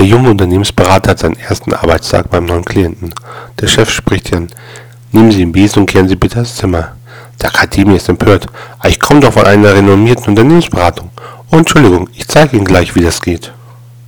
Der junge Unternehmensberater hat seinen ersten Arbeitstag beim neuen Klienten. Der Chef spricht ihn. Nehmen Sie den Besen und kehren Sie bitte das Zimmer. Der Akademie ist empört. Ich komme doch von einer renommierten Unternehmensberatung. Oh, Entschuldigung, ich zeige Ihnen gleich, wie das geht.